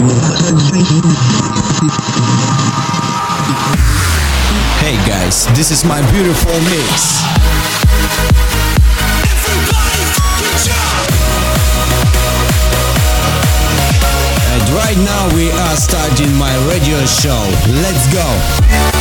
Hey guys, this is my beautiful mix. And right now we are starting my radio show. Let's go.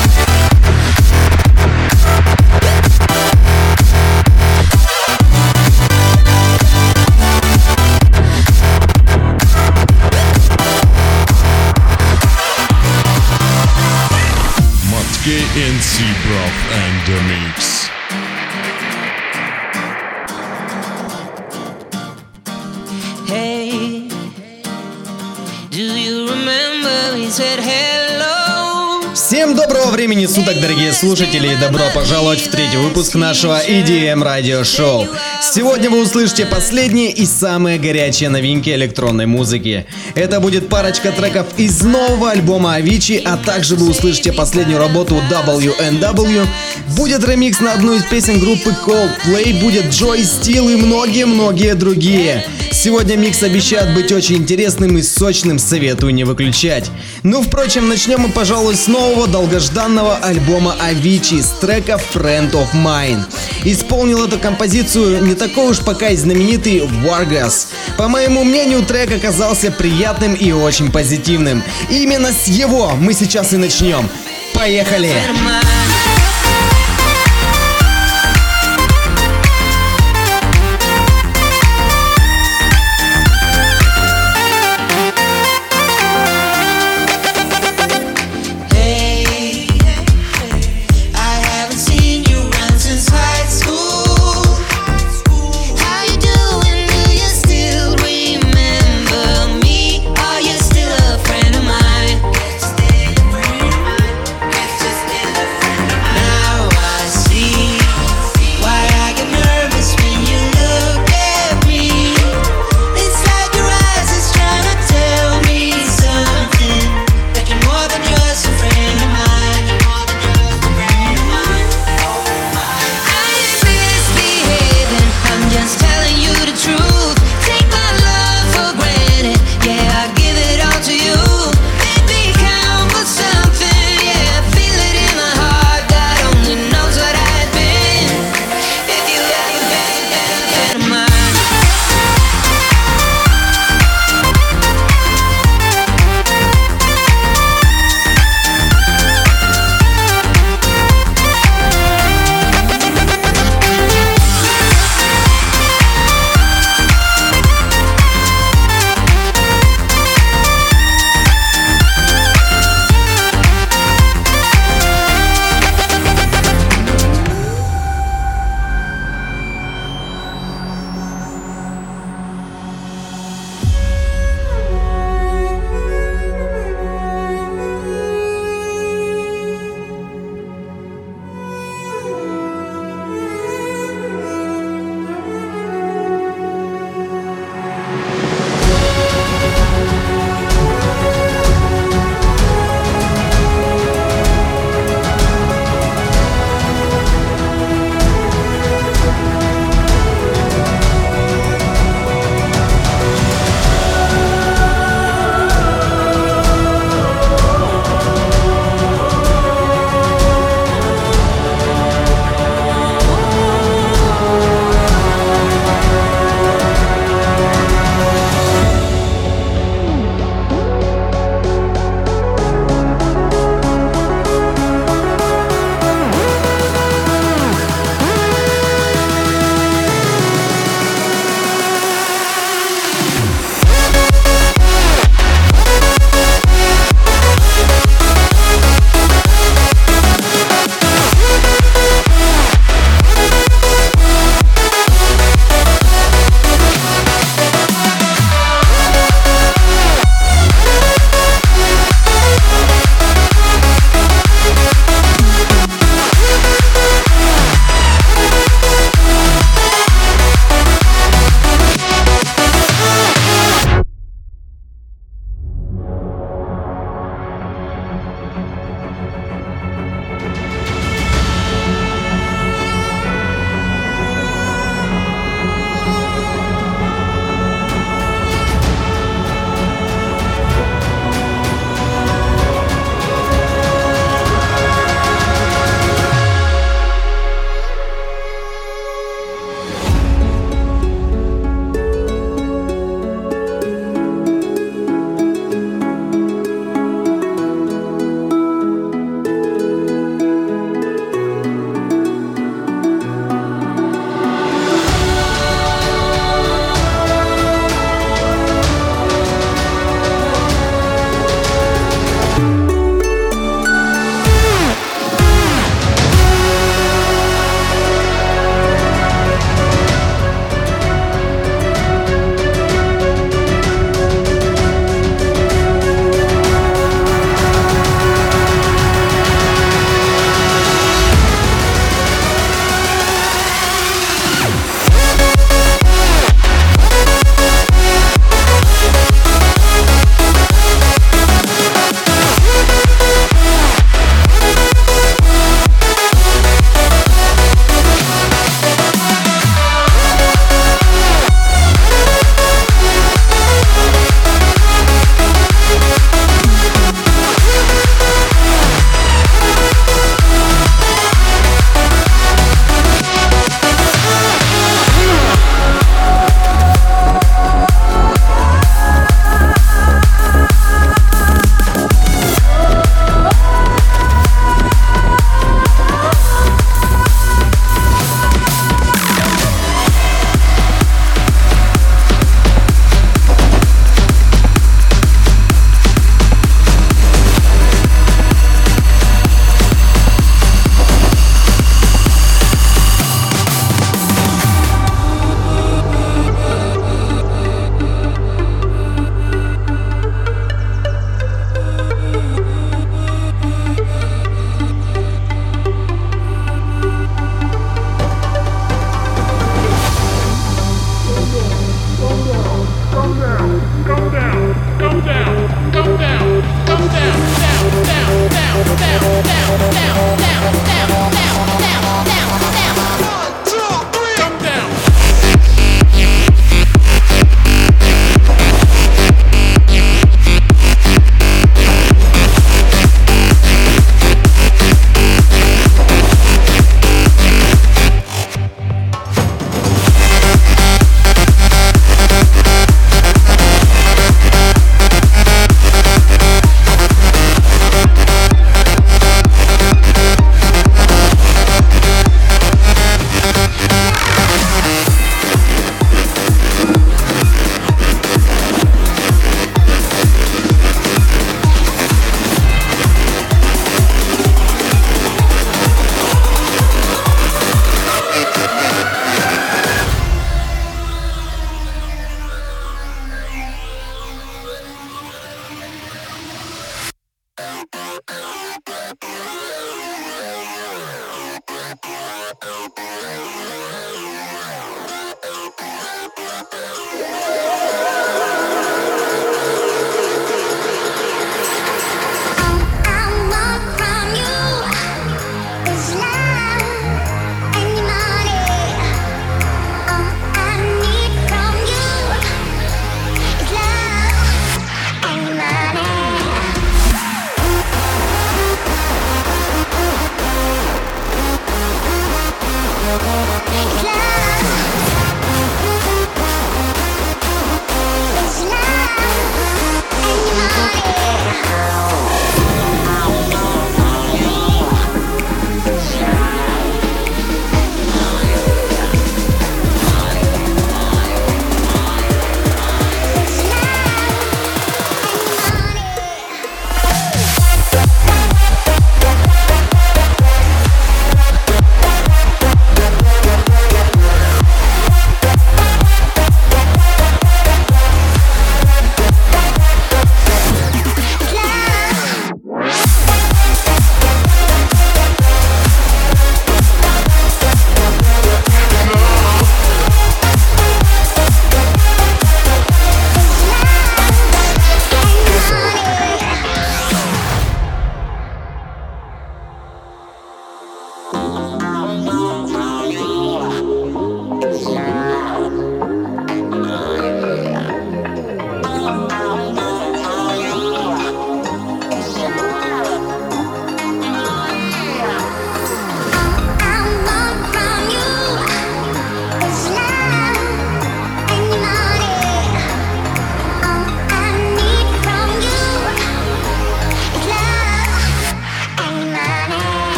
Broth and the Mix. Hey, do you remember we said hello? Всем доброго времени суток, дорогие слушатели, и добро пожаловать в третий выпуск нашего EDM радиошоу. Сегодня вы услышите последние и самые горячие новинки электронной музыки. Это будет парочка треков из нового альбома Avicii, а также вы услышите последнюю работу WNW. Будет ремикс на одну из песен группы Coldplay, будет Joy Steel и многие-многие другие. Сегодня микс обещает быть очень интересным и сочным, советую не выключать. Ну, впрочем, начнем мы, пожалуй, с нового долгожданного альбома Avicii с трека Friend of Mine. Исполнил эту композицию не такой уж пока и знаменитый Vargas. По моему мнению, трек оказался приятным и очень позитивным. И именно с его мы сейчас и начнем. Поехали! Hey,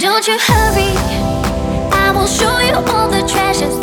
Don't you hurry, I will show you all the treasures